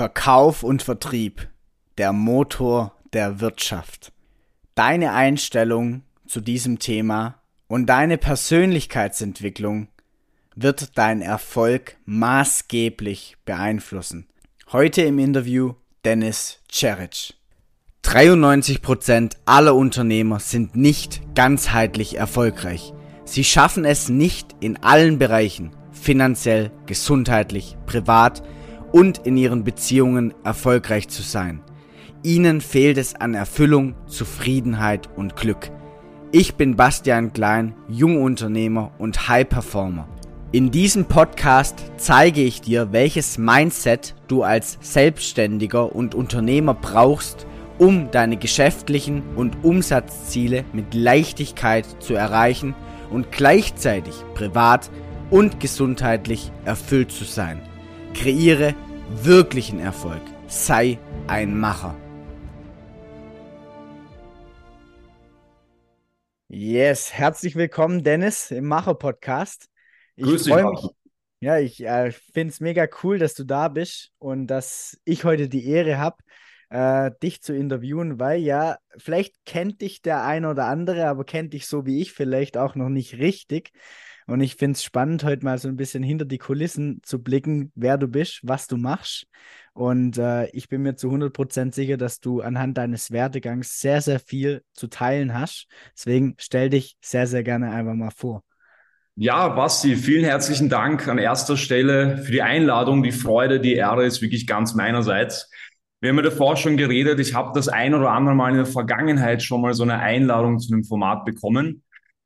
Verkauf und Vertrieb, der Motor der Wirtschaft. Deine Einstellung zu diesem Thema und deine Persönlichkeitsentwicklung wird deinen Erfolg maßgeblich beeinflussen. Heute im Interview Dennis Ceric. 93% aller Unternehmer sind nicht ganzheitlich erfolgreich. Sie schaffen es nicht in allen Bereichen, finanziell, gesundheitlich, privat, und in ihren Beziehungen erfolgreich zu sein. Ihnen fehlt es an Erfüllung, Zufriedenheit und Glück. Ich bin Bastian Klein, Jungunternehmer und High Performer. In diesem Podcast zeige ich dir, welches Mindset du als Selbstständiger und Unternehmer brauchst, um deine geschäftlichen und Umsatzziele mit Leichtigkeit zu erreichen und gleichzeitig privat und gesundheitlich erfüllt zu sein. Kreiere wirklichen Erfolg. Sei ein Macher. Yes, herzlich willkommen, Dennis, im Macher-Podcast. Ich freue mich. Ja, ich äh, finde es mega cool, dass du da bist und dass ich heute die Ehre habe, äh, dich zu interviewen, weil ja, vielleicht kennt dich der eine oder andere, aber kennt dich so wie ich vielleicht auch noch nicht richtig. Und ich finde es spannend, heute mal so ein bisschen hinter die Kulissen zu blicken, wer du bist, was du machst. Und äh, ich bin mir zu 100% sicher, dass du anhand deines Werdegangs sehr, sehr viel zu teilen hast. Deswegen stell dich sehr, sehr gerne einfach mal vor. Ja, Basti, vielen herzlichen Dank an erster Stelle für die Einladung. Die Freude, die Ehre ist wirklich ganz meinerseits. Wir haben ja davor schon geredet. Ich habe das ein oder andere Mal in der Vergangenheit schon mal so eine Einladung zu einem Format bekommen.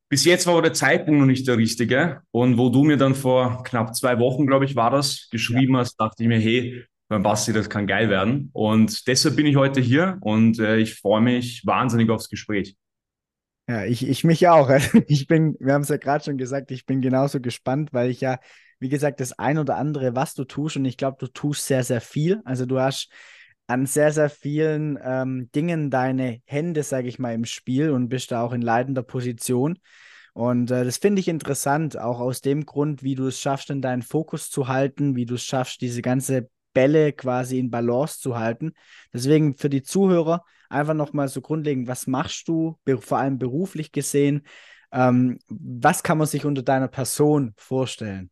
Bis jetzt war der Zeitpunkt noch nicht der richtige. Und wo du mir dann vor knapp zwei Wochen, glaube ich, war das, geschrieben ja. hast, dachte ich mir, hey, beim Basti, das kann geil werden. Und deshalb bin ich heute hier und äh, ich freue mich wahnsinnig aufs Gespräch. Ja, ich, ich mich auch. Ich bin, wir haben es ja gerade schon gesagt, ich bin genauso gespannt, weil ich ja, wie gesagt, das ein oder andere, was du tust, und ich glaube, du tust sehr, sehr viel. Also du hast an sehr, sehr vielen ähm, Dingen deine Hände, sage ich mal, im Spiel und bist da auch in leitender Position. Und äh, das finde ich interessant, auch aus dem Grund, wie du es schaffst, in deinen Fokus zu halten, wie du es schaffst, diese ganze Bälle quasi in Balance zu halten. Deswegen für die Zuhörer einfach nochmal so grundlegend, was machst du, vor allem beruflich gesehen? Ähm, was kann man sich unter deiner Person vorstellen?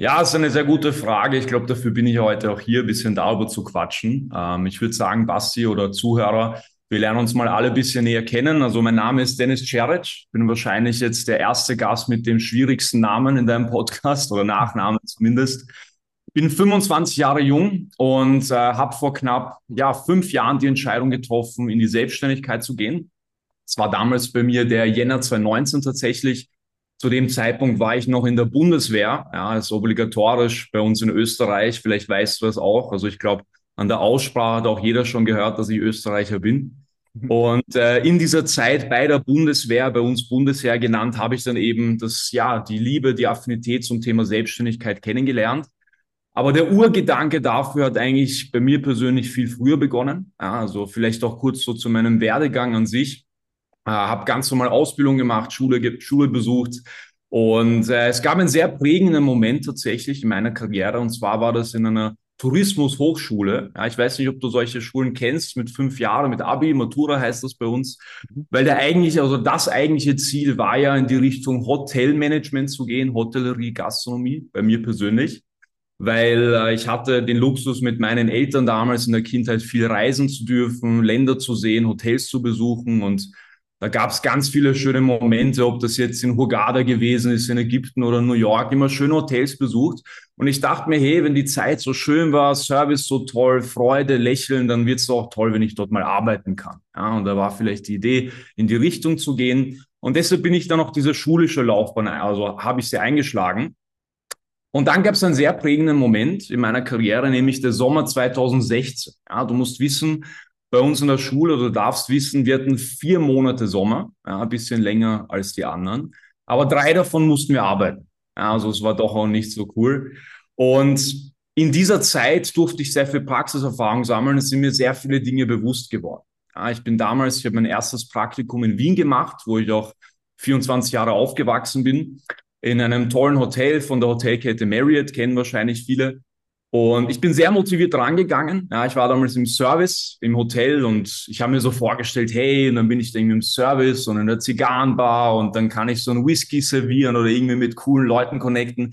Ja, ist eine sehr gute Frage. Ich glaube, dafür bin ich heute auch hier, ein bisschen darüber zu quatschen. Ähm, ich würde sagen, Basti oder Zuhörer, wir lernen uns mal alle ein bisschen näher kennen. Also mein Name ist Dennis Ceric, bin wahrscheinlich jetzt der erste Gast mit dem schwierigsten Namen in deinem Podcast oder Nachnamen zumindest. Bin 25 Jahre jung und äh, habe vor knapp ja, fünf Jahren die Entscheidung getroffen, in die Selbstständigkeit zu gehen. Es war damals bei mir der Jänner 2019 tatsächlich zu dem Zeitpunkt war ich noch in der Bundeswehr, ja, ist obligatorisch bei uns in Österreich. Vielleicht weißt du das auch. Also ich glaube, an der Aussprache hat auch jeder schon gehört, dass ich Österreicher bin. Mhm. Und äh, in dieser Zeit bei der Bundeswehr, bei uns Bundesheer genannt, habe ich dann eben das, ja, die Liebe, die Affinität zum Thema Selbstständigkeit kennengelernt. Aber der Urgedanke dafür hat eigentlich bei mir persönlich viel früher begonnen. Ja, also vielleicht auch kurz so zu meinem Werdegang an sich. Äh, habe ganz normal Ausbildung gemacht, Schule, Schule besucht. Und äh, es gab einen sehr prägenden Moment tatsächlich in meiner Karriere. Und zwar war das in einer Tourismushochschule. Ja, ich weiß nicht, ob du solche Schulen kennst, mit fünf Jahren, mit Abi, Matura heißt das bei uns. Weil der eigentliche, also das eigentliche Ziel war ja in die Richtung Hotelmanagement zu gehen, Hotellerie, Gastronomie, bei mir persönlich. Weil äh, ich hatte den Luxus, mit meinen Eltern damals in der Kindheit viel reisen zu dürfen, Länder zu sehen, Hotels zu besuchen und da gab es ganz viele schöne Momente, ob das jetzt in Hurghada gewesen ist, in Ägypten oder New York, immer schöne Hotels besucht. Und ich dachte mir, hey, wenn die Zeit so schön war, Service so toll, Freude, Lächeln, dann wird es auch toll, wenn ich dort mal arbeiten kann. Ja, und da war vielleicht die Idee, in die Richtung zu gehen. Und deshalb bin ich dann auch diese schulische Laufbahn, also habe ich sie eingeschlagen. Und dann gab es einen sehr prägenden Moment in meiner Karriere, nämlich der Sommer 2016. Ja, du musst wissen, bei uns in der Schule, du darfst wissen, wir hatten vier Monate Sommer, ja, ein bisschen länger als die anderen. Aber drei davon mussten wir arbeiten. Ja, also es war doch auch nicht so cool. Und in dieser Zeit durfte ich sehr viel Praxiserfahrung sammeln. Es sind mir sehr viele Dinge bewusst geworden. Ja, ich bin damals, ich habe mein erstes Praktikum in Wien gemacht, wo ich auch 24 Jahre aufgewachsen bin, in einem tollen Hotel von der Hotelkette Marriott, kennen wahrscheinlich viele. Und ich bin sehr motiviert rangegangen. Ja, ich war damals im Service im Hotel und ich habe mir so vorgestellt, hey, und dann bin ich da irgendwie im Service und in der Zigarrenbar und dann kann ich so einen Whisky servieren oder irgendwie mit coolen Leuten connecten.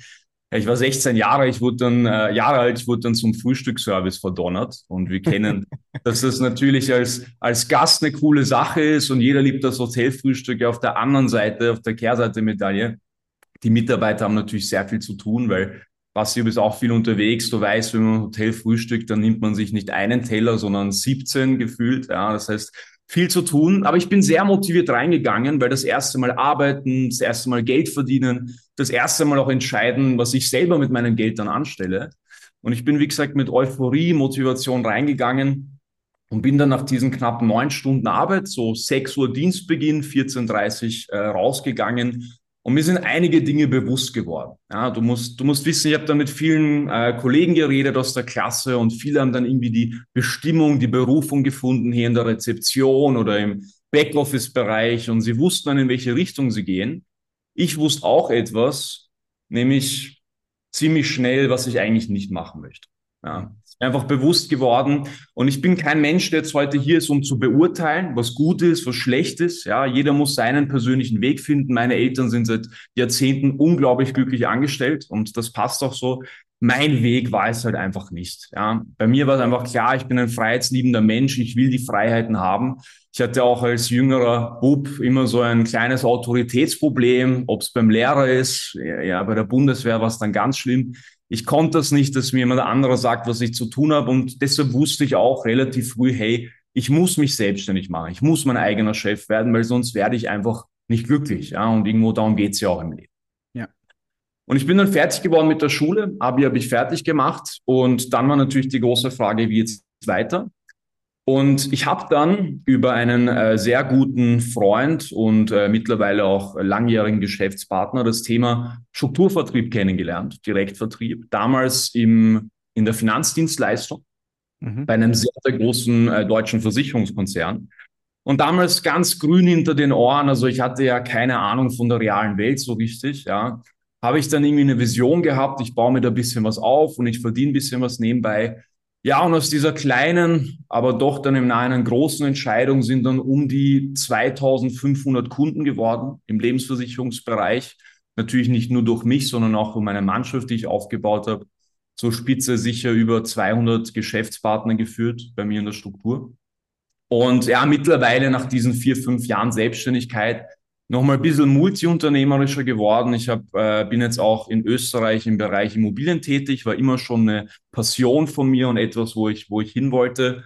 Ja, ich war 16 Jahre, ich wurde dann äh, Jahre alt, ich wurde dann zum Frühstücksservice verdonnert und wir kennen, dass das natürlich als als Gast eine coole Sache ist und jeder liebt das Hotelfrühstück. Auf der anderen Seite, auf der Kehrseite Medaille, die Mitarbeiter haben natürlich sehr viel zu tun, weil Basti, du bist auch viel unterwegs. Du weißt, wenn man im Hotel frühstückt, dann nimmt man sich nicht einen Teller, sondern 17 gefühlt. Ja, das heißt, viel zu tun. Aber ich bin sehr motiviert reingegangen, weil das erste Mal arbeiten, das erste Mal Geld verdienen, das erste Mal auch entscheiden, was ich selber mit meinem Geld dann anstelle. Und ich bin, wie gesagt, mit Euphorie, Motivation reingegangen und bin dann nach diesen knapp neun Stunden Arbeit, so 6 Uhr Dienstbeginn, 14.30 Uhr äh, rausgegangen und mir sind einige Dinge bewusst geworden. Ja, du musst, du musst wissen, ich habe da mit vielen äh, Kollegen geredet aus der Klasse und viele haben dann irgendwie die Bestimmung, die Berufung gefunden hier in der Rezeption oder im Backoffice-Bereich und sie wussten dann, in welche Richtung sie gehen. Ich wusste auch etwas, nämlich ziemlich schnell, was ich eigentlich nicht machen möchte. Ja, einfach bewusst geworden. Und ich bin kein Mensch, der jetzt heute hier ist, um zu beurteilen, was gut ist, was schlecht ist. Ja, jeder muss seinen persönlichen Weg finden. Meine Eltern sind seit Jahrzehnten unglaublich glücklich angestellt und das passt auch so. Mein Weg war es halt einfach nicht. Ja, bei mir war es einfach klar, ich bin ein freiheitsliebender Mensch. Ich will die Freiheiten haben. Ich hatte auch als jüngerer Bub immer so ein kleines Autoritätsproblem, ob es beim Lehrer ist. Ja, bei der Bundeswehr war es dann ganz schlimm ich konnte das nicht, dass mir jemand anderer sagt, was ich zu tun habe. Und deshalb wusste ich auch relativ früh, hey, ich muss mich selbstständig machen. Ich muss mein eigener Chef werden, weil sonst werde ich einfach nicht glücklich. Ja, und irgendwo darum geht's ja auch im Leben. Ja. Und ich bin dann fertig geworden mit der Schule. Abi habe ich fertig gemacht. Und dann war natürlich die große Frage, wie jetzt weiter? Und ich habe dann über einen äh, sehr guten Freund und äh, mittlerweile auch langjährigen Geschäftspartner das Thema Strukturvertrieb kennengelernt, Direktvertrieb, damals im, in der Finanzdienstleistung mhm. bei einem sehr, sehr großen äh, deutschen Versicherungskonzern. Und damals ganz grün hinter den Ohren, also ich hatte ja keine Ahnung von der realen Welt so richtig, ja, habe ich dann irgendwie eine Vision gehabt, ich baue mir da ein bisschen was auf und ich verdiene ein bisschen was nebenbei. Ja, und aus dieser kleinen, aber doch dann im Nahen großen Entscheidung sind dann um die 2500 Kunden geworden im Lebensversicherungsbereich. Natürlich nicht nur durch mich, sondern auch von meiner Mannschaft, die ich aufgebaut habe. Zur Spitze sicher über 200 Geschäftspartner geführt bei mir in der Struktur. Und ja, mittlerweile nach diesen vier, fünf Jahren Selbstständigkeit nochmal ein bisschen multiunternehmerischer geworden. Ich hab, äh, bin jetzt auch in Österreich im Bereich Immobilien tätig, war immer schon eine Passion von mir und etwas, wo ich, wo ich hin wollte.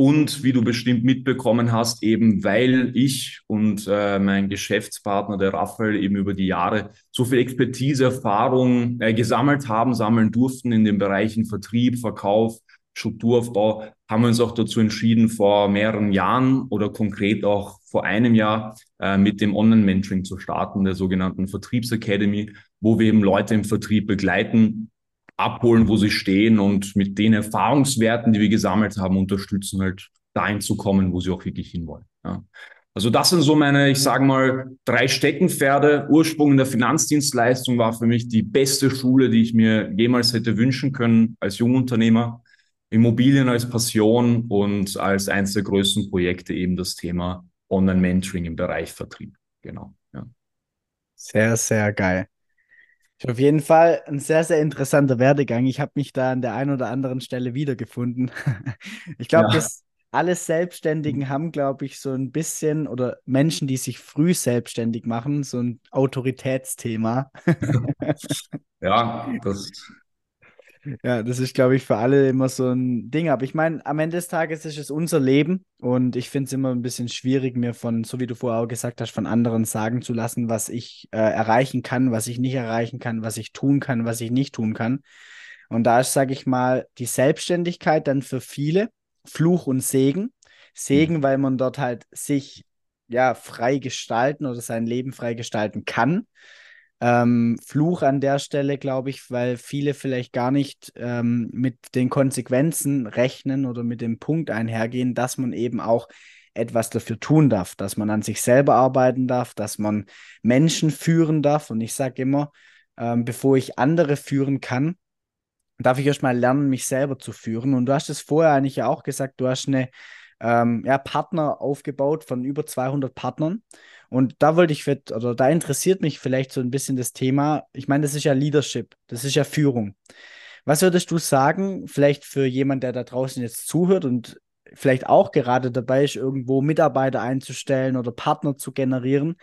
Und wie du bestimmt mitbekommen hast, eben weil ich und äh, mein Geschäftspartner, der Raphael, eben über die Jahre so viel Expertise, Erfahrung äh, gesammelt haben, sammeln durften in den Bereichen Vertrieb, Verkauf, Strukturaufbau, haben wir uns auch dazu entschieden, vor mehreren Jahren oder konkret auch vor einem Jahr äh, mit dem Online-Mentoring zu starten, der sogenannten Vertriebsacademy, wo wir eben Leute im Vertrieb begleiten, abholen, wo sie stehen und mit den Erfahrungswerten, die wir gesammelt haben, unterstützen, halt dahin zu kommen, wo sie auch wirklich hinwollen. Ja. Also das sind so meine, ich sage mal, drei Steckenpferde. Ursprung in der Finanzdienstleistung war für mich die beste Schule, die ich mir jemals hätte wünschen können als Jungunternehmer. Immobilien als Passion und als eines der größten Projekte eben das Thema Online-Mentoring im Bereich Vertrieb. Genau. Ja. Sehr, sehr geil. Auf jeden Fall ein sehr, sehr interessanter Werdegang. Ich habe mich da an der einen oder anderen Stelle wiedergefunden. ich glaube, ja. dass alle Selbstständigen haben, glaube ich, so ein bisschen oder Menschen, die sich früh selbstständig machen, so ein Autoritätsthema. ja, das ja, das ist, glaube ich, für alle immer so ein Ding. Aber ich meine, am Ende des Tages ist es unser Leben und ich finde es immer ein bisschen schwierig, mir von, so wie du vorher auch gesagt hast, von anderen sagen zu lassen, was ich äh, erreichen kann, was ich nicht erreichen kann, was ich tun kann, was ich nicht tun kann. Und da ist, sage ich mal, die Selbstständigkeit dann für viele Fluch und Segen. Segen, mhm. weil man dort halt sich ja frei gestalten oder sein Leben frei gestalten kann ähm, Fluch an der Stelle, glaube ich, weil viele vielleicht gar nicht ähm, mit den Konsequenzen rechnen oder mit dem Punkt einhergehen, dass man eben auch etwas dafür tun darf, dass man an sich selber arbeiten darf, dass man Menschen führen darf. Und ich sage immer, ähm, bevor ich andere führen kann, darf ich erst mal lernen, mich selber zu führen. Und du hast es vorher eigentlich ja auch gesagt, du hast eine ähm, ja, Partner aufgebaut von über 200 Partnern. Und da wollte ich, oder da interessiert mich vielleicht so ein bisschen das Thema. Ich meine, das ist ja Leadership, das ist ja Führung. Was würdest du sagen, vielleicht für jemand, der da draußen jetzt zuhört und vielleicht auch gerade dabei ist, irgendwo Mitarbeiter einzustellen oder Partner zu generieren?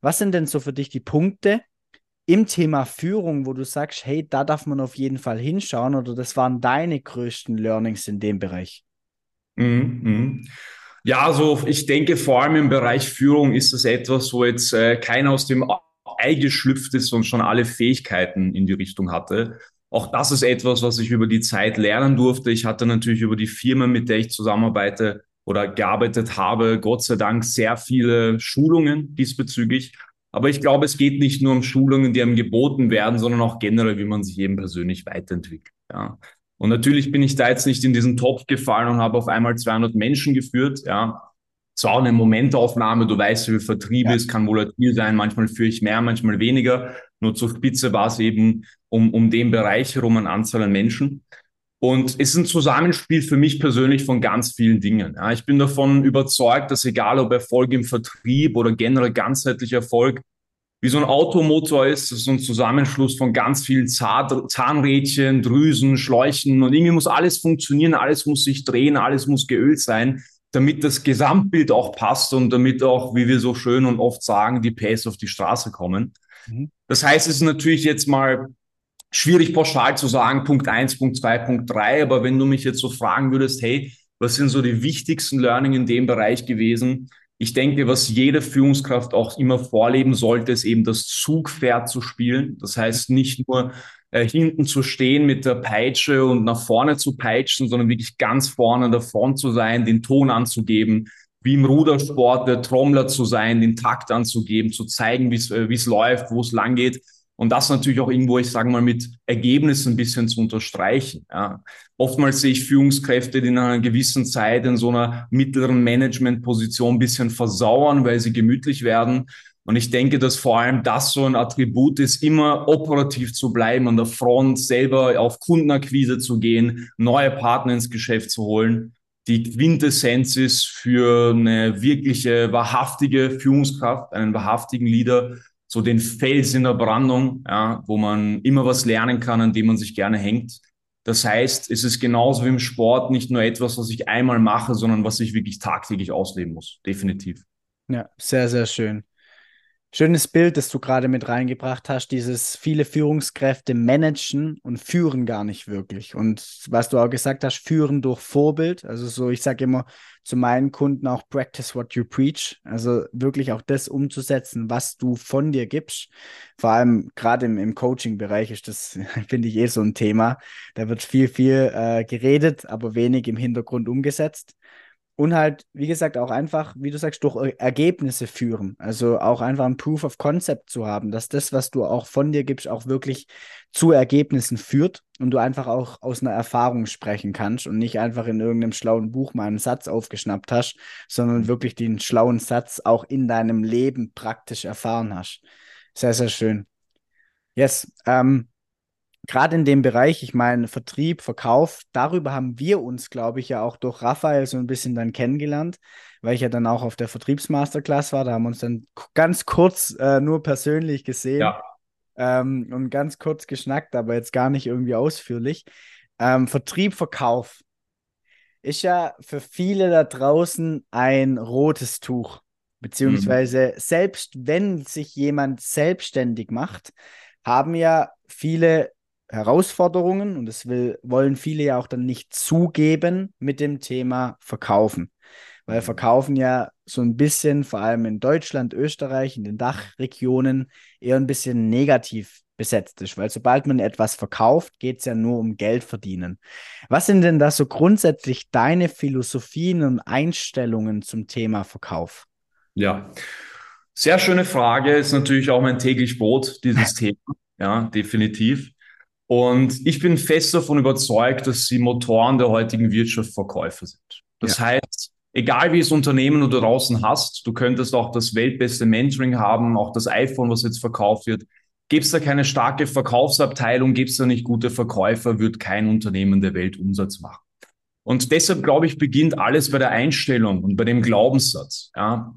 Was sind denn so für dich die Punkte im Thema Führung, wo du sagst, hey, da darf man auf jeden Fall hinschauen oder das waren deine größten Learnings in dem Bereich? Mhm. mhm. Ja, also ich denke, vor allem im Bereich Führung ist das etwas, wo jetzt äh, keiner aus dem Ei geschlüpft ist und schon alle Fähigkeiten in die Richtung hatte. Auch das ist etwas, was ich über die Zeit lernen durfte. Ich hatte natürlich über die Firma, mit der ich zusammenarbeite oder gearbeitet habe, Gott sei Dank sehr viele Schulungen diesbezüglich. Aber ich glaube, es geht nicht nur um Schulungen, die einem geboten werden, sondern auch generell, wie man sich eben persönlich weiterentwickelt. Ja. Und natürlich bin ich da jetzt nicht in diesen Topf gefallen und habe auf einmal 200 Menschen geführt. Ja, zwar eine Momentaufnahme, du weißt, wie Vertrieb ja. ist, kann volatil sein, manchmal führe ich mehr, manchmal weniger. Nur zur Spitze war es eben um, um den Bereich herum an Anzahl an Menschen. Und es ist ein Zusammenspiel für mich persönlich von ganz vielen Dingen. Ja, ich bin davon überzeugt, dass egal ob Erfolg im Vertrieb oder generell ganzheitlicher Erfolg, wie so ein Automotor ist, das ist so ein Zusammenschluss von ganz vielen Zahnrädchen, Drüsen, Schläuchen und irgendwie muss alles funktionieren, alles muss sich drehen, alles muss geölt sein, damit das Gesamtbild auch passt und damit auch, wie wir so schön und oft sagen, die Pace auf die Straße kommen. Mhm. Das heißt, es ist natürlich jetzt mal schwierig pauschal zu sagen, Punkt eins, Punkt zwei, Punkt drei. aber wenn du mich jetzt so fragen würdest, hey, was sind so die wichtigsten Learning in dem Bereich gewesen? Ich denke, was jede Führungskraft auch immer vorleben sollte, ist eben das Zugpferd zu spielen. Das heißt, nicht nur äh, hinten zu stehen mit der Peitsche und nach vorne zu peitschen, sondern wirklich ganz vorne an der Front zu sein, den Ton anzugeben, wie im Rudersport der Trommler zu sein, den Takt anzugeben, zu zeigen, wie es äh, läuft, wo es lang geht. Und das natürlich auch irgendwo, ich sage mal, mit Ergebnissen ein bisschen zu unterstreichen. Ja. Oftmals sehe ich Führungskräfte, die in einer gewissen Zeit in so einer mittleren Managementposition ein bisschen versauern, weil sie gemütlich werden. Und ich denke, dass vor allem das so ein Attribut ist, immer operativ zu bleiben, an der Front selber auf Kundenakquise zu gehen, neue Partner ins Geschäft zu holen. Die Quintessenz ist für eine wirkliche, wahrhaftige Führungskraft, einen wahrhaftigen Leader, so den Fels in der Brandung, ja, wo man immer was lernen kann, an dem man sich gerne hängt. Das heißt, es ist genauso wie im Sport nicht nur etwas, was ich einmal mache, sondern was ich wirklich tagtäglich ausleben muss. Definitiv. Ja, sehr, sehr schön. Schönes Bild, das du gerade mit reingebracht hast, dieses viele Führungskräfte managen und führen gar nicht wirklich. Und was du auch gesagt hast, führen durch Vorbild. Also so, ich sage immer zu meinen Kunden auch practice what you preach. Also wirklich auch das umzusetzen, was du von dir gibst. Vor allem gerade im, im Coaching-Bereich ist das, finde ich, eh so ein Thema. Da wird viel, viel äh, geredet, aber wenig im Hintergrund umgesetzt. Und halt, wie gesagt, auch einfach, wie du sagst, durch Ergebnisse führen. Also auch einfach ein Proof of Concept zu haben, dass das, was du auch von dir gibst, auch wirklich zu Ergebnissen führt und du einfach auch aus einer Erfahrung sprechen kannst und nicht einfach in irgendeinem schlauen Buch mal einen Satz aufgeschnappt hast, sondern wirklich den schlauen Satz auch in deinem Leben praktisch erfahren hast. Sehr, sehr schön. Yes. Ähm, gerade in dem Bereich, ich meine, Vertrieb, Verkauf, darüber haben wir uns, glaube ich, ja auch durch Raphael so ein bisschen dann kennengelernt, weil ich ja dann auch auf der Vertriebsmasterclass war. Da haben wir uns dann ganz kurz äh, nur persönlich gesehen ja. ähm, und ganz kurz geschnackt, aber jetzt gar nicht irgendwie ausführlich. Ähm, Vertrieb, Verkauf ist ja für viele da draußen ein rotes Tuch. Beziehungsweise mhm. selbst wenn sich jemand selbstständig macht, haben ja viele Herausforderungen und das will, wollen viele ja auch dann nicht zugeben mit dem Thema Verkaufen. Weil mhm. Verkaufen ja so ein bisschen, vor allem in Deutschland, Österreich, in den Dachregionen, eher ein bisschen negativ besetzt ist. Weil sobald man etwas verkauft, geht es ja nur um Geld verdienen. Was sind denn da so grundsätzlich deine Philosophien und Einstellungen zum Thema Verkauf? Ja, sehr schöne Frage. Ist natürlich auch mein täglich Brot, dieses Thema. Ja, definitiv. Und ich bin fest davon überzeugt, dass sie Motoren der heutigen Wirtschaft Verkäufer sind. Das ja. heißt, egal wie es Unternehmen du draußen hast, du könntest auch das weltbeste Mentoring haben, auch das iPhone, was jetzt verkauft wird. Gibt es da keine starke Verkaufsabteilung, gibt es da nicht gute Verkäufer, wird kein Unternehmen der Welt Umsatz machen. Und deshalb, glaube ich, beginnt alles bei der Einstellung und bei dem Glaubenssatz. Ja?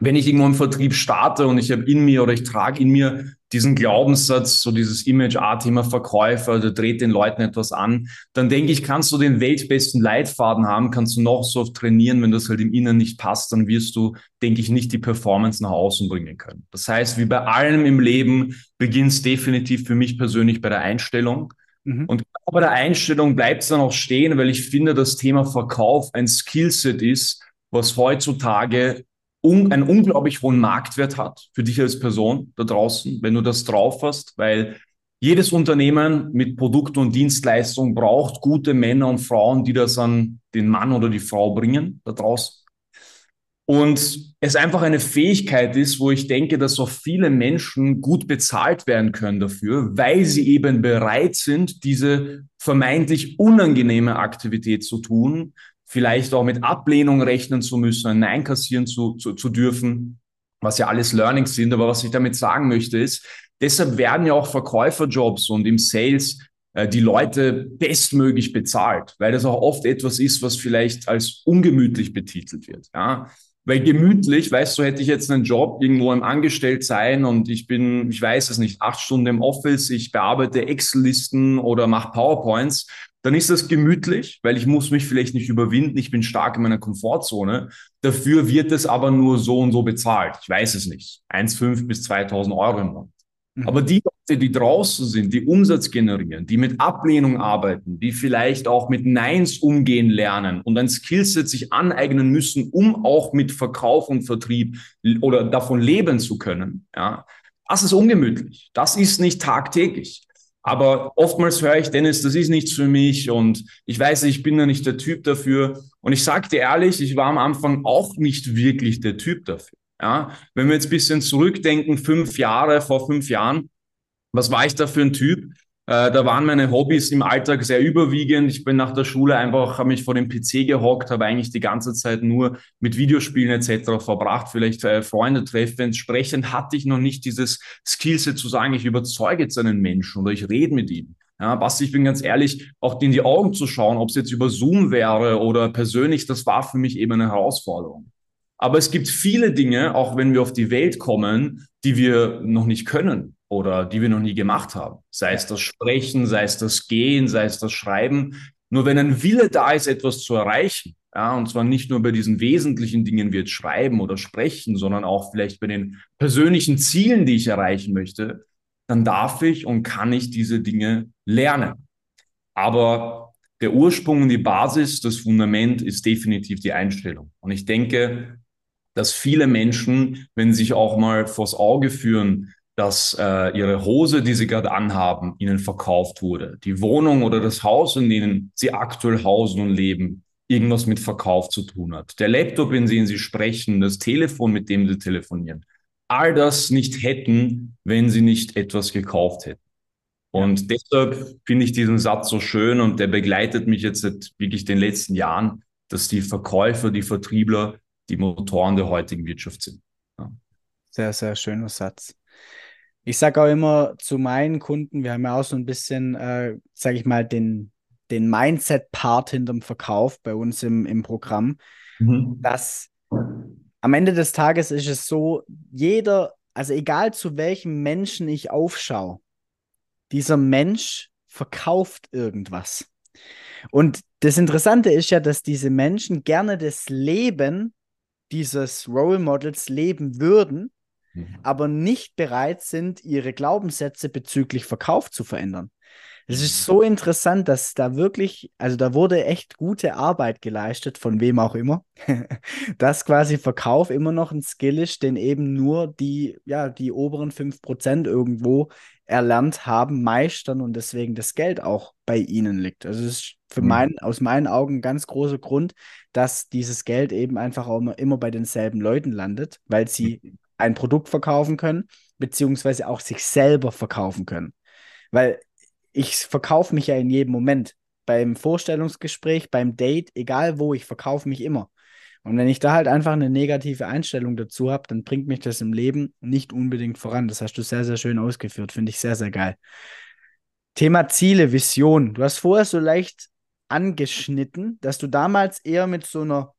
Wenn ich irgendwo im Vertrieb starte und ich habe in mir oder ich trage in mir diesen Glaubenssatz, so dieses Image, A-Thema Verkäufer, der dreht den Leuten etwas an, dann denke ich, kannst du den weltbesten Leitfaden haben, kannst du noch so oft trainieren, wenn das halt im Inneren nicht passt, dann wirst du, denke ich, nicht die Performance nach außen bringen können. Das heißt, wie bei allem im Leben beginnt es definitiv für mich persönlich bei der Einstellung. Mhm. Und bei der Einstellung bleibt es dann auch stehen, weil ich finde, das Thema Verkauf ein Skillset ist, was heutzutage un einen unglaublich hohen Marktwert hat für dich als Person da draußen, wenn du das drauf hast, weil jedes Unternehmen mit Produkt und Dienstleistung braucht gute Männer und Frauen, die das an den Mann oder die Frau bringen da draußen. Und es einfach eine Fähigkeit ist, wo ich denke, dass auch viele Menschen gut bezahlt werden können dafür, weil sie eben bereit sind, diese vermeintlich unangenehme Aktivität zu tun, vielleicht auch mit Ablehnung rechnen zu müssen, ein Nein kassieren zu, zu, zu dürfen, was ja alles Learnings sind. Aber was ich damit sagen möchte ist, deshalb werden ja auch Verkäuferjobs und im Sales äh, die Leute bestmöglich bezahlt, weil das auch oft etwas ist, was vielleicht als ungemütlich betitelt wird. Ja? Weil gemütlich, weißt du, hätte ich jetzt einen Job irgendwo im Angestelltsein und ich bin, ich weiß es nicht, acht Stunden im Office, ich bearbeite Excel-Listen oder mache PowerPoints, dann ist das gemütlich, weil ich muss mich vielleicht nicht überwinden, ich bin stark in meiner Komfortzone. Dafür wird es aber nur so und so bezahlt. Ich weiß es nicht. 1,5 bis 2.000 Euro im Monat. Mhm. Aber die Leute, die draußen sind, die Umsatz generieren, die mit Ablehnung arbeiten, die vielleicht auch mit Neins umgehen lernen und ein Skillset sich aneignen müssen, um auch mit Verkauf und Vertrieb oder davon leben zu können, ja, das ist ungemütlich. Das ist nicht tagtäglich. Aber oftmals höre ich, Dennis, das ist nichts für mich und ich weiß, ich bin ja nicht der Typ dafür. Und ich sage dir ehrlich, ich war am Anfang auch nicht wirklich der Typ dafür. Ja, wenn wir jetzt ein bisschen zurückdenken, fünf Jahre, vor fünf Jahren, was war ich da für ein Typ? Äh, da waren meine Hobbys im Alltag sehr überwiegend. Ich bin nach der Schule einfach, habe mich vor dem PC gehockt, habe eigentlich die ganze Zeit nur mit Videospielen etc. verbracht, vielleicht äh, Freunde treffen. Entsprechend hatte ich noch nicht dieses Skillset zu sagen, ich überzeuge jetzt einen Menschen oder ich rede mit ihm. Ja, Basti, ich bin ganz ehrlich, auch in die Augen zu schauen, ob es jetzt über Zoom wäre oder persönlich, das war für mich eben eine Herausforderung. Aber es gibt viele Dinge, auch wenn wir auf die Welt kommen, die wir noch nicht können oder die wir noch nie gemacht haben. Sei es das Sprechen, sei es das Gehen, sei es das Schreiben. Nur wenn ein Wille da ist, etwas zu erreichen, ja, und zwar nicht nur bei diesen wesentlichen Dingen wie jetzt Schreiben oder Sprechen, sondern auch vielleicht bei den persönlichen Zielen, die ich erreichen möchte, dann darf ich und kann ich diese Dinge lernen. Aber der Ursprung und die Basis, das Fundament ist definitiv die Einstellung. Und ich denke, dass viele Menschen, wenn sie sich auch mal vors Auge führen, dass äh, ihre Hose, die sie gerade anhaben, ihnen verkauft wurde. Die Wohnung oder das Haus, in dem sie aktuell hausen und leben, irgendwas mit Verkauf zu tun hat. Der Laptop, in dem sie sprechen, das Telefon, mit dem sie telefonieren. All das nicht hätten, wenn sie nicht etwas gekauft hätten. Und deshalb finde ich diesen Satz so schön und der begleitet mich jetzt seit wirklich den letzten Jahren, dass die Verkäufer, die Vertriebler die Motoren der heutigen Wirtschaft sind. Ja. Sehr, sehr schöner Satz. Ich sage auch immer zu meinen Kunden, wir haben ja auch so ein bisschen, äh, sage ich mal, den, den Mindset-Part hinterm Verkauf bei uns im, im Programm, mhm. dass am Ende des Tages ist es so, jeder, also egal zu welchem Menschen ich aufschaue, dieser Mensch verkauft irgendwas. Und das Interessante ist ja, dass diese Menschen gerne das Leben dieses Role Models leben würden. Aber nicht bereit sind, ihre Glaubenssätze bezüglich Verkauf zu verändern. Es ist mhm. so interessant, dass da wirklich, also da wurde echt gute Arbeit geleistet, von wem auch immer, dass quasi Verkauf immer noch ein Skill ist, den eben nur die, ja, die oberen 5% irgendwo erlernt haben, meistern und deswegen das Geld auch bei ihnen liegt. Also es ist für mhm. mein, aus meinen Augen ein ganz großer Grund, dass dieses Geld eben einfach auch immer bei denselben Leuten landet, weil sie mhm ein Produkt verkaufen können, beziehungsweise auch sich selber verkaufen können. Weil ich verkaufe mich ja in jedem Moment. Beim Vorstellungsgespräch, beim Date, egal wo, ich verkaufe mich immer. Und wenn ich da halt einfach eine negative Einstellung dazu habe, dann bringt mich das im Leben nicht unbedingt voran. Das hast du sehr, sehr schön ausgeführt. Finde ich sehr, sehr geil. Thema Ziele, Vision. Du hast vorher so leicht angeschnitten, dass du damals eher mit so einer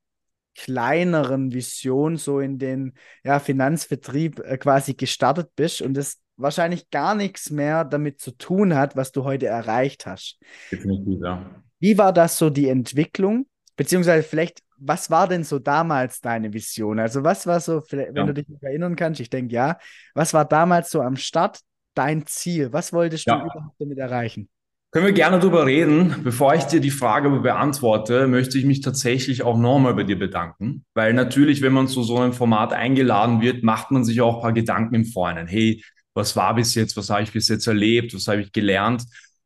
kleineren Vision so in den ja, Finanzvertrieb äh, quasi gestartet bist und es wahrscheinlich gar nichts mehr damit zu tun hat, was du heute erreicht hast. Definitiv, ja. Wie war das so die Entwicklung? Beziehungsweise vielleicht, was war denn so damals deine Vision? Also was war so, wenn ja. du dich noch erinnern kannst, ich denke ja, was war damals so am Start dein Ziel? Was wolltest ja. du überhaupt damit erreichen? Können wir gerne darüber reden. Bevor ich dir die Frage beantworte, möchte ich mich tatsächlich auch nochmal bei dir bedanken. Weil natürlich, wenn man zu so einem Format eingeladen wird, macht man sich auch ein paar Gedanken im Vorhinein. Hey, was war bis jetzt? Was habe ich bis jetzt erlebt? Was habe ich gelernt?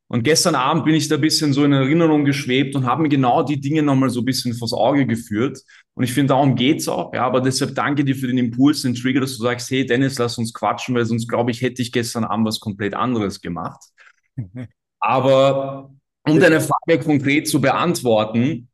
Und gestern Abend bin ich da ein bisschen so in Erinnerung geschwebt und habe mir genau die Dinge nochmal so ein bisschen vors Auge geführt. Und ich finde, darum geht's auch. Ja, aber deshalb danke dir für den Impuls, den Trigger, dass du sagst, hey Dennis, lass uns quatschen, weil sonst glaube ich, hätte ich gestern Abend was komplett anderes gemacht. Aber um deine Frage konkret zu beantworten,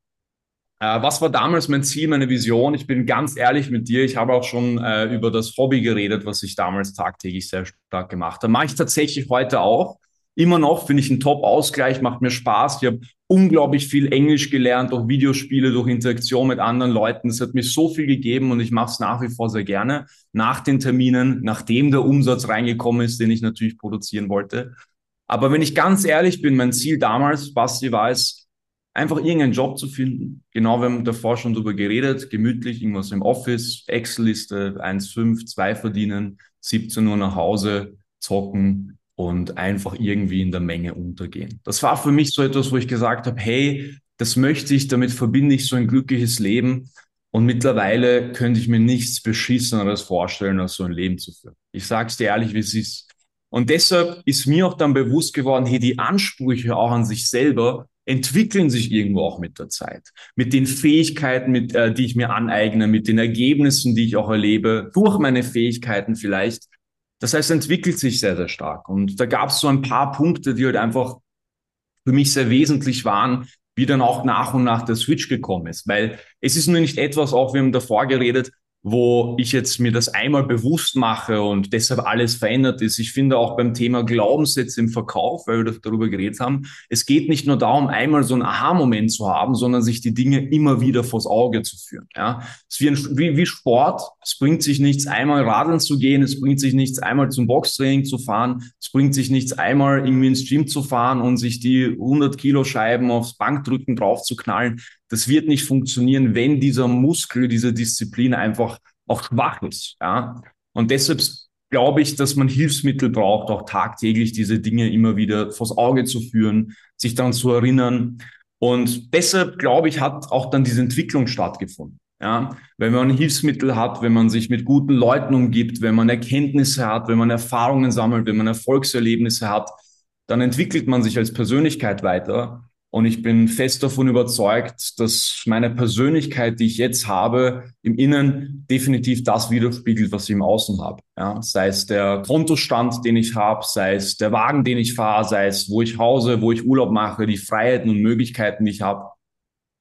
äh, was war damals mein Ziel, meine Vision? Ich bin ganz ehrlich mit dir. Ich habe auch schon äh, über das Hobby geredet, was ich damals tagtäglich sehr stark gemacht habe. Mache ich tatsächlich heute auch. Immer noch finde ich einen Top-Ausgleich, macht mir Spaß. Ich habe unglaublich viel Englisch gelernt, durch Videospiele, durch Interaktion mit anderen Leuten. Es hat mir so viel gegeben und ich mache es nach wie vor sehr gerne. Nach den Terminen, nachdem der Umsatz reingekommen ist, den ich natürlich produzieren wollte. Aber wenn ich ganz ehrlich bin, mein Ziel damals, Basti, war es, einfach irgendeinen Job zu finden. Genau, wir haben davor schon drüber geredet, gemütlich, irgendwas im Office, Excel-Liste, 1,5, 2 verdienen, 17 Uhr nach Hause, zocken und einfach irgendwie in der Menge untergehen. Das war für mich so etwas, wo ich gesagt habe, hey, das möchte ich, damit verbinde ich so ein glückliches Leben. Und mittlerweile könnte ich mir nichts Beschisseneres vorstellen, als so ein Leben zu führen. Ich sage es dir ehrlich, wie es ist. Und deshalb ist mir auch dann bewusst geworden, hey, die Ansprüche auch an sich selber entwickeln sich irgendwo auch mit der Zeit. Mit den Fähigkeiten, mit, äh, die ich mir aneigne, mit den Ergebnissen, die ich auch erlebe, durch meine Fähigkeiten vielleicht. Das heißt, entwickelt sich sehr, sehr stark. Und da gab es so ein paar Punkte, die halt einfach für mich sehr wesentlich waren, wie dann auch nach und nach der Switch gekommen ist. Weil es ist nur nicht etwas, auch wir haben davor geredet, wo ich jetzt mir das einmal bewusst mache und deshalb alles verändert ist. Ich finde auch beim Thema Glaubenssätze im Verkauf, weil wir darüber geredet haben, es geht nicht nur darum, einmal so einen Aha-Moment zu haben, sondern sich die Dinge immer wieder vors Auge zu führen. Ja, es ist wie, ein, wie, wie Sport. Es bringt sich nichts, einmal radeln zu gehen. Es bringt sich nichts, einmal zum Boxtraining zu fahren. Es bringt sich nichts, einmal irgendwie ins Gym zu fahren und sich die 100 Kilo Scheiben aufs Bankdrücken drauf zu knallen. Das wird nicht funktionieren, wenn dieser Muskel, diese Disziplin einfach auch schwach ist. Ja? Und deshalb glaube ich, dass man Hilfsmittel braucht, auch tagtäglich diese Dinge immer wieder vors Auge zu führen, sich daran zu erinnern. Und deshalb, glaube ich, hat auch dann diese Entwicklung stattgefunden. Ja, wenn man Hilfsmittel hat, wenn man sich mit guten Leuten umgibt, wenn man Erkenntnisse hat, wenn man Erfahrungen sammelt, wenn man Erfolgserlebnisse hat, dann entwickelt man sich als Persönlichkeit weiter. Und ich bin fest davon überzeugt, dass meine Persönlichkeit, die ich jetzt habe, im Innen definitiv das widerspiegelt, was ich im Außen habe. Ja, sei es der Kontostand, den ich habe, sei es der Wagen, den ich fahre, sei es, wo ich hause, wo ich Urlaub mache, die Freiheiten und Möglichkeiten, die ich habe.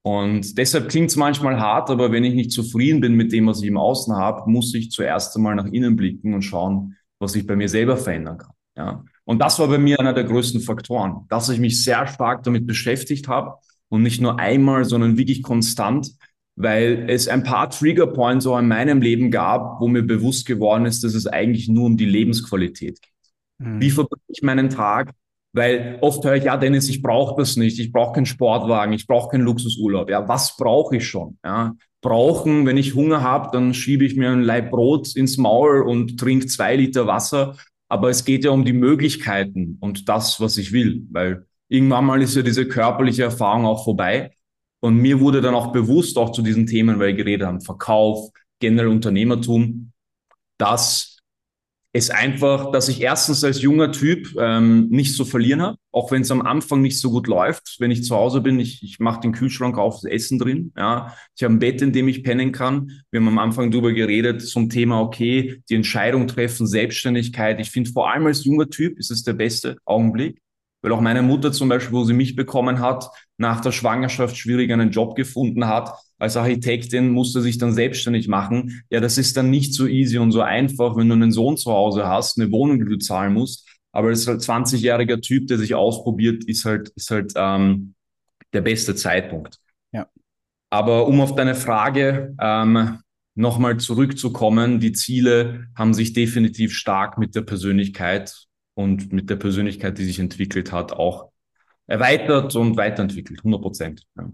Und deshalb klingt es manchmal hart, aber wenn ich nicht zufrieden bin mit dem, was ich im Außen habe, muss ich zuerst einmal nach innen blicken und schauen, was ich bei mir selber verändern kann. Ja. Und das war bei mir einer der größten Faktoren, dass ich mich sehr stark damit beschäftigt habe und nicht nur einmal, sondern wirklich konstant, weil es ein paar Trigger Points auch in meinem Leben gab, wo mir bewusst geworden ist, dass es eigentlich nur um die Lebensqualität geht. Mhm. Wie verbringe ich meinen Tag? Weil oft höre ich, ja, Dennis, ich brauche das nicht, ich brauche keinen Sportwagen, ich brauche keinen Luxusurlaub. Ja, was brauche ich schon? Ja, brauchen, wenn ich Hunger habe, dann schiebe ich mir ein Leib Brot ins Maul und trinke zwei Liter Wasser aber es geht ja um die Möglichkeiten und das, was ich will, weil irgendwann mal ist ja diese körperliche Erfahrung auch vorbei. Und mir wurde dann auch bewusst, auch zu diesen Themen, weil wir geredet haben, Verkauf, generell Unternehmertum, dass ist einfach, dass ich erstens als junger Typ ähm, nicht so verlieren habe, auch wenn es am Anfang nicht so gut läuft. Wenn ich zu Hause bin, ich, ich mache den Kühlschrank auf, das Essen drin. Ja, ich habe ein Bett, in dem ich pennen kann. Wir haben am Anfang darüber geredet zum Thema, okay, die Entscheidung treffen, Selbstständigkeit. Ich finde vor allem als junger Typ ist es der beste Augenblick. Weil auch meine Mutter zum Beispiel, wo sie mich bekommen hat, nach der Schwangerschaft schwierig einen Job gefunden hat. Als Architektin musste sich dann selbstständig machen. Ja, das ist dann nicht so easy und so einfach, wenn du einen Sohn zu Hause hast, eine Wohnung, die du zahlen musst. Aber als halt 20-jähriger Typ, der sich ausprobiert, ist halt, ist halt ähm, der beste Zeitpunkt. Ja. Aber um auf deine Frage ähm, nochmal zurückzukommen, die Ziele haben sich definitiv stark mit der Persönlichkeit und mit der Persönlichkeit, die sich entwickelt hat, auch erweitert und weiterentwickelt, 100 Prozent. Ja.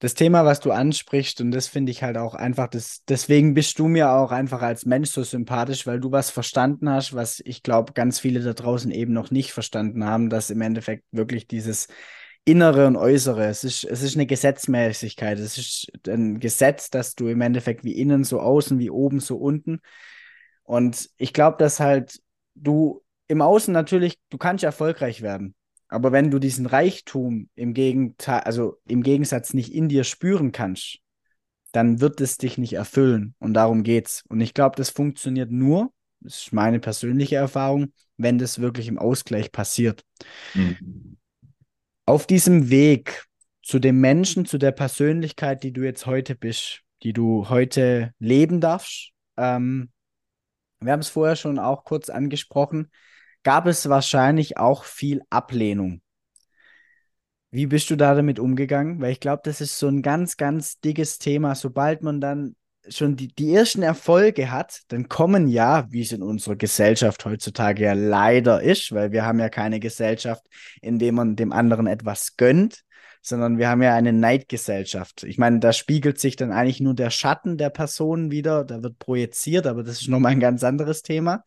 Das Thema, was du ansprichst, und das finde ich halt auch einfach, das, deswegen bist du mir auch einfach als Mensch so sympathisch, weil du was verstanden hast, was ich glaube, ganz viele da draußen eben noch nicht verstanden haben, dass im Endeffekt wirklich dieses Innere und Äußere, es ist, es ist eine Gesetzmäßigkeit, es ist ein Gesetz, dass du im Endeffekt wie innen so außen, wie oben so unten und ich glaube, dass halt du im Außen natürlich, du kannst erfolgreich werden. Aber wenn du diesen Reichtum im Gegenteil, also im Gegensatz nicht in dir spüren kannst, dann wird es dich nicht erfüllen. Und darum geht's. Und ich glaube, das funktioniert nur, das ist meine persönliche Erfahrung, wenn das wirklich im Ausgleich passiert. Mhm. Auf diesem Weg zu dem Menschen, zu der Persönlichkeit, die du jetzt heute bist, die du heute leben darfst, ähm, wir haben es vorher schon auch kurz angesprochen, gab es wahrscheinlich auch viel Ablehnung. Wie bist du da damit umgegangen? Weil ich glaube, das ist so ein ganz, ganz dickes Thema. Sobald man dann schon die, die ersten Erfolge hat, dann kommen ja, wie es in unserer Gesellschaft heutzutage ja leider ist, weil wir haben ja keine Gesellschaft, in der man dem anderen etwas gönnt, sondern wir haben ja eine Neidgesellschaft. Ich meine, da spiegelt sich dann eigentlich nur der Schatten der Person wieder, da wird projiziert, aber das ist nochmal ein ganz anderes Thema.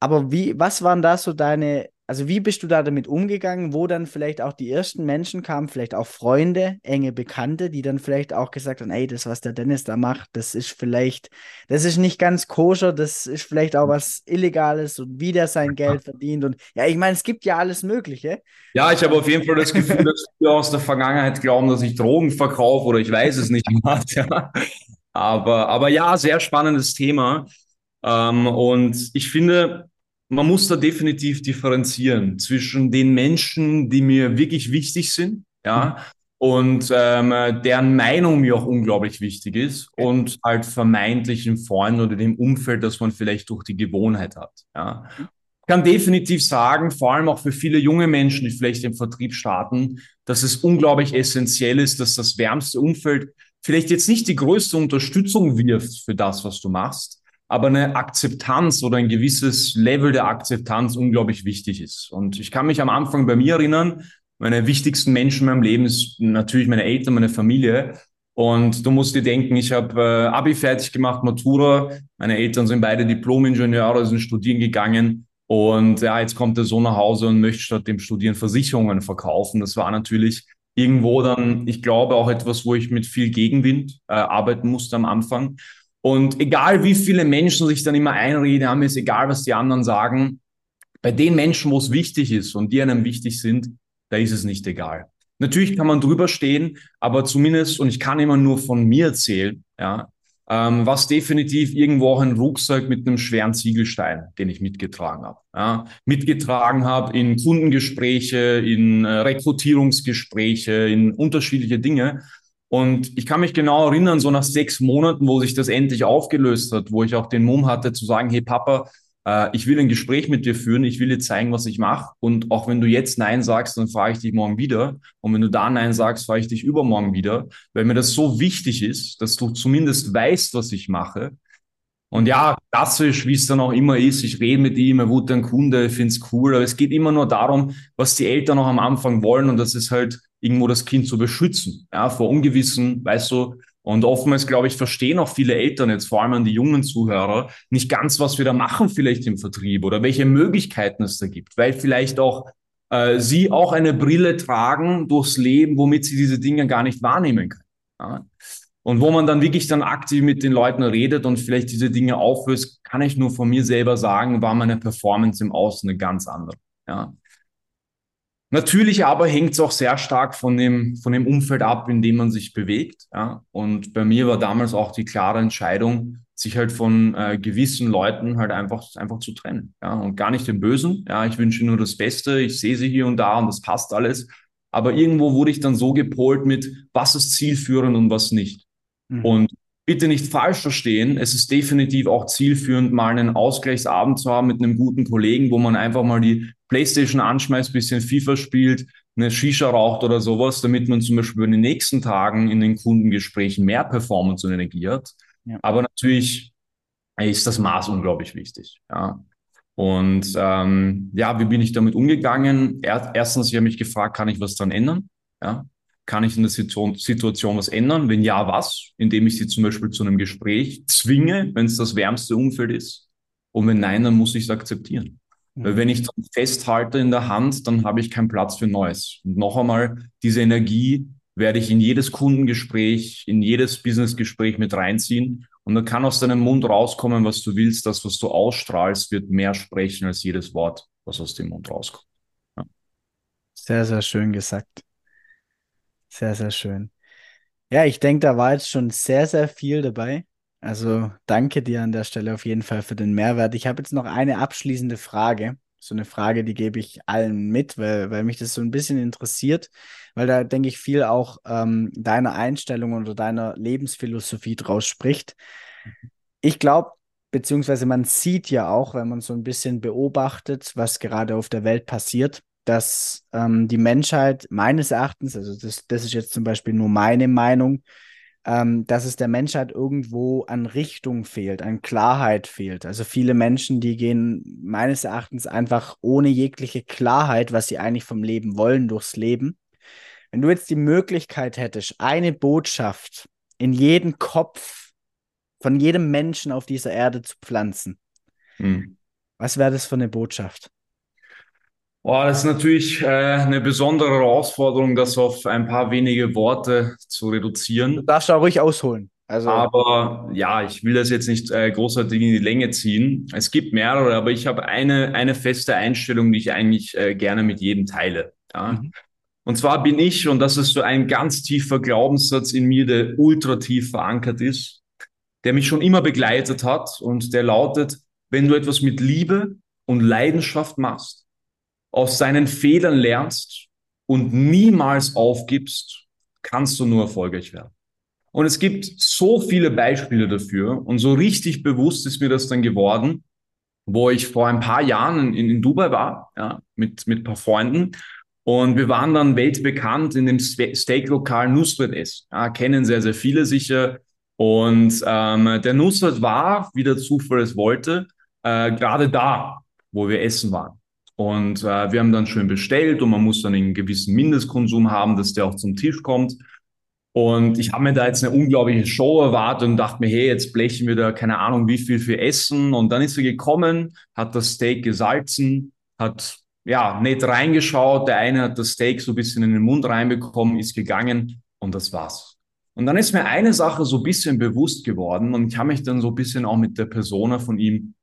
Aber wie, was waren da so deine also wie bist du da damit umgegangen, wo dann vielleicht auch die ersten Menschen kamen, vielleicht auch Freunde, enge Bekannte, die dann vielleicht auch gesagt haben, ey, das, was der Dennis da macht, das ist vielleicht, das ist nicht ganz koscher, das ist vielleicht auch was Illegales und wie der sein Geld verdient. Und ja, ich meine, es gibt ja alles Mögliche. Ja, ich habe auf jeden Fall das Gefühl, dass wir aus der Vergangenheit glauben, dass ich Drogen verkaufe oder ich weiß es nicht. aber, aber ja, sehr spannendes Thema. Ähm, und ich finde, man muss da definitiv differenzieren zwischen den Menschen, die mir wirklich wichtig sind, ja, mhm. und ähm, deren Meinung mir auch unglaublich wichtig ist und halt vermeintlichen Freunden oder dem Umfeld, das man vielleicht durch die Gewohnheit hat, ja. Mhm. Ich kann definitiv sagen, vor allem auch für viele junge Menschen, die vielleicht im Vertrieb starten, dass es unglaublich essentiell ist, dass das wärmste Umfeld vielleicht jetzt nicht die größte Unterstützung wirft für das, was du machst, aber eine Akzeptanz oder ein gewisses Level der Akzeptanz unglaublich wichtig ist. Und ich kann mich am Anfang bei mir erinnern, meine wichtigsten Menschen in meinem Leben ist natürlich meine Eltern, meine Familie. Und du musst dir denken, ich habe äh, Abi fertig gemacht, Matura. Meine Eltern sind beide Diplom-Ingenieure, sind studieren gegangen. Und ja, jetzt kommt der Sohn nach Hause und möchte statt dem Studieren Versicherungen verkaufen. Das war natürlich irgendwo dann, ich glaube, auch etwas, wo ich mit viel Gegenwind äh, arbeiten musste am Anfang. Und egal wie viele Menschen sich dann immer einreden, haben ist egal, was die anderen sagen, bei den Menschen, wo es wichtig ist und die einem wichtig sind, da ist es nicht egal. Natürlich kann man drüber stehen, aber zumindest, und ich kann immer nur von mir erzählen, ja, ähm, was definitiv irgendwo auch ein Rucksack mit einem schweren Ziegelstein, den ich mitgetragen habe. Ja, mitgetragen habe in Kundengespräche, in äh, Rekrutierungsgespräche, in unterschiedliche Dinge. Und ich kann mich genau erinnern, so nach sechs Monaten, wo sich das endlich aufgelöst hat, wo ich auch den Mumm hatte zu sagen, hey Papa, äh, ich will ein Gespräch mit dir führen, ich will dir zeigen, was ich mache. Und auch wenn du jetzt Nein sagst, dann frage ich dich morgen wieder. Und wenn du da Nein sagst, frage ich dich übermorgen wieder, weil mir das so wichtig ist, dass du zumindest weißt, was ich mache. Und ja, klassisch, wie es dann auch immer ist, ich rede mit ihm, er wurde ein Kunde, ich finde es cool, aber es geht immer nur darum, was die Eltern noch am Anfang wollen und das ist halt irgendwo das Kind zu beschützen, ja, vor Ungewissen, weißt du. Und oftmals, glaube ich, verstehen auch viele Eltern jetzt, vor allem an die jungen Zuhörer, nicht ganz, was wir da machen vielleicht im Vertrieb oder welche Möglichkeiten es da gibt, weil vielleicht auch äh, sie auch eine Brille tragen durchs Leben, womit sie diese Dinge gar nicht wahrnehmen können. Ja. Und wo man dann wirklich dann aktiv mit den Leuten redet und vielleicht diese Dinge auflöst, kann ich nur von mir selber sagen, war meine Performance im Außen eine ganz andere. Ja. Natürlich aber hängt es auch sehr stark von dem, von dem Umfeld ab, in dem man sich bewegt. Ja? Und bei mir war damals auch die klare Entscheidung, sich halt von äh, gewissen Leuten halt einfach, einfach zu trennen. Ja? Und gar nicht den Bösen. Ja? Ich wünsche nur das Beste. Ich sehe sie hier und da und das passt alles. Aber irgendwo wurde ich dann so gepolt mit, was ist zielführend und was nicht. Mhm. Und bitte nicht falsch verstehen, es ist definitiv auch zielführend, mal einen Ausgleichsabend zu haben mit einem guten Kollegen, wo man einfach mal die Playstation anschmeißt, bisschen FIFA spielt, eine Shisha raucht oder sowas, damit man zum Beispiel in den nächsten Tagen in den Kundengesprächen mehr Performance und Energie hat. Ja. Aber natürlich ist das Maß unglaublich wichtig. Ja. Und ähm, ja, wie bin ich damit umgegangen? Erstens, ich habe mich gefragt, kann ich was dran ändern? Ja. Kann ich in der Situation was ändern? Wenn ja, was? Indem ich sie zum Beispiel zu einem Gespräch zwinge, wenn es das wärmste Umfeld ist. Und wenn nein, dann muss ich es akzeptieren. Mhm. Weil wenn ich dann festhalte in der Hand, dann habe ich keinen Platz für Neues. Und noch einmal, diese Energie werde ich in jedes Kundengespräch, in jedes Businessgespräch mit reinziehen. Und dann kann aus deinem Mund rauskommen, was du willst. Das, was du ausstrahlst, wird mehr sprechen als jedes Wort, was aus dem Mund rauskommt. Ja. Sehr, sehr schön gesagt. Sehr, sehr schön. Ja, ich denke, da war jetzt schon sehr, sehr viel dabei. Also danke dir an der Stelle auf jeden Fall für den Mehrwert. Ich habe jetzt noch eine abschließende Frage. So eine Frage, die gebe ich allen mit, weil, weil mich das so ein bisschen interessiert, weil da denke ich viel auch ähm, deiner Einstellung oder deiner Lebensphilosophie draus spricht. Ich glaube, beziehungsweise man sieht ja auch, wenn man so ein bisschen beobachtet, was gerade auf der Welt passiert, dass ähm, die Menschheit meines Erachtens, also das, das ist jetzt zum Beispiel nur meine Meinung, ähm, dass es der Menschheit irgendwo an Richtung fehlt, an Klarheit fehlt. Also viele Menschen, die gehen meines Erachtens einfach ohne jegliche Klarheit, was sie eigentlich vom Leben wollen, durchs Leben. Wenn du jetzt die Möglichkeit hättest, eine Botschaft in jeden Kopf von jedem Menschen auf dieser Erde zu pflanzen, hm. was wäre das für eine Botschaft? Oh, das ist natürlich äh, eine besondere Herausforderung, das auf ein paar wenige Worte zu reduzieren. Du darfst auch ruhig ausholen. Also aber ja, ich will das jetzt nicht äh, großartig in die Länge ziehen. Es gibt mehrere, aber ich habe eine, eine feste Einstellung, die ich eigentlich äh, gerne mit jedem teile. Ja? Mhm. Und zwar bin ich, und das ist so ein ganz tiefer Glaubenssatz in mir, der ultra tief verankert ist, der mich schon immer begleitet hat und der lautet, wenn du etwas mit Liebe und Leidenschaft machst, aus seinen Fehlern lernst und niemals aufgibst, kannst du nur erfolgreich werden. Und es gibt so viele Beispiele dafür und so richtig bewusst ist mir das dann geworden, wo ich vor ein paar Jahren in, in Dubai war, ja, mit, mit paar Freunden. Und wir waren dann weltbekannt in dem Steak-Lokal Nusret essen. Ja, kennen sehr, sehr viele sicher. Und ähm, der Nusret war, wie der Zufall es wollte, äh, gerade da, wo wir essen waren. Und äh, wir haben dann schön bestellt und man muss dann einen gewissen Mindestkonsum haben, dass der auch zum Tisch kommt. Und ich habe mir da jetzt eine unglaubliche Show erwartet und dachte mir, hey, jetzt blechen wir da keine Ahnung wie viel für Essen. Und dann ist er gekommen, hat das Steak gesalzen, hat ja nett reingeschaut. Der eine hat das Steak so ein bisschen in den Mund reinbekommen, ist gegangen und das war's. Und dann ist mir eine Sache so ein bisschen bewusst geworden und ich habe mich dann so ein bisschen auch mit der Persona von ihm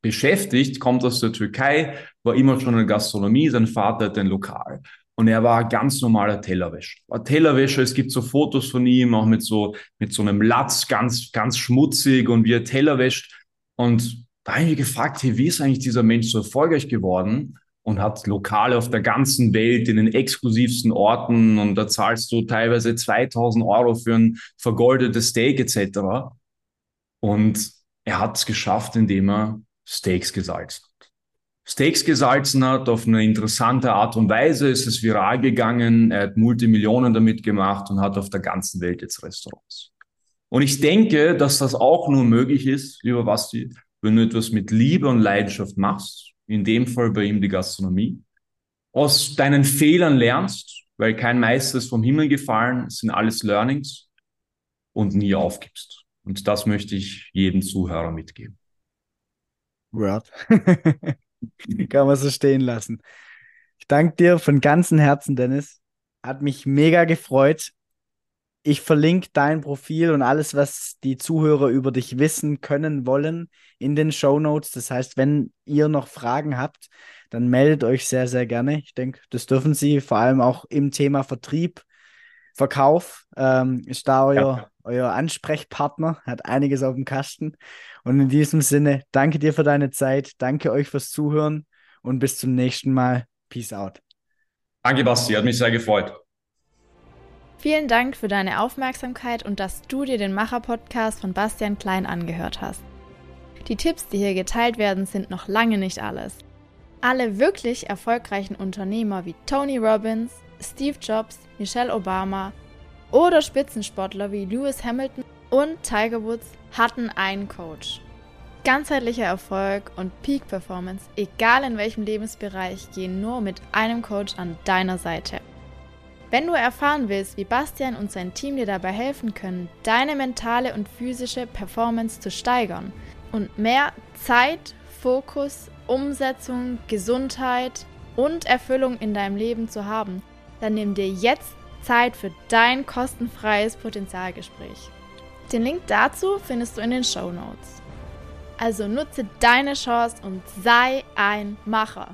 beschäftigt, kommt aus der Türkei, war immer schon in Gastronomie, sein Vater hat ein Lokal. Und er war ganz normaler Tellerwäscher. War Tellerwäscher, es gibt so Fotos von ihm, auch mit so, mit so einem Latz, ganz, ganz schmutzig und wie er Teller wäscht. Und da habe ich mich gefragt, hey, wie ist eigentlich dieser Mensch so erfolgreich geworden? Und hat Lokale auf der ganzen Welt in den exklusivsten Orten und da zahlst du teilweise 2000 Euro für ein vergoldetes Steak etc. Und er hat es geschafft, indem er Steaks gesalzen hat. Steaks gesalzen hat auf eine interessante Art und Weise, ist es viral gegangen, er hat Multimillionen damit gemacht und hat auf der ganzen Welt jetzt Restaurants. Und ich denke, dass das auch nur möglich ist, lieber Basti, wenn du etwas mit Liebe und Leidenschaft machst, in dem Fall bei ihm die Gastronomie, aus deinen Fehlern lernst, weil kein Meister ist vom Himmel gefallen, es sind alles Learnings und nie aufgibst. Und das möchte ich jedem Zuhörer mitgeben. Word. Kann man so stehen lassen. Ich danke dir von ganzem Herzen, Dennis. Hat mich mega gefreut. Ich verlinke dein Profil und alles, was die Zuhörer über dich wissen können wollen, in den Show Notes. Das heißt, wenn ihr noch Fragen habt, dann meldet euch sehr, sehr gerne. Ich denke, das dürfen Sie, vor allem auch im Thema Vertrieb, Verkauf, ähm, ist da euer, ja. euer Ansprechpartner, hat einiges auf dem Kasten. Und in diesem Sinne, danke dir für deine Zeit, danke euch fürs Zuhören und bis zum nächsten Mal. Peace out. Danke, Basti, hat mich sehr gefreut. Vielen Dank für deine Aufmerksamkeit und dass du dir den Macher-Podcast von Bastian Klein angehört hast. Die Tipps, die hier geteilt werden, sind noch lange nicht alles. Alle wirklich erfolgreichen Unternehmer wie Tony Robbins, Steve Jobs, Michelle Obama oder Spitzensportler wie Lewis Hamilton und Tiger Woods hatten einen Coach. Ganzheitlicher Erfolg und Peak Performance, egal in welchem Lebensbereich, gehen nur mit einem Coach an deiner Seite. Wenn du erfahren willst, wie Bastian und sein Team dir dabei helfen können, deine mentale und physische Performance zu steigern und mehr Zeit, Fokus, Umsetzung, Gesundheit und Erfüllung in deinem Leben zu haben, dann nimm dir jetzt Zeit für dein kostenfreies Potenzialgespräch. Den Link dazu findest du in den Show Notes. Also nutze deine Chance und sei ein Macher.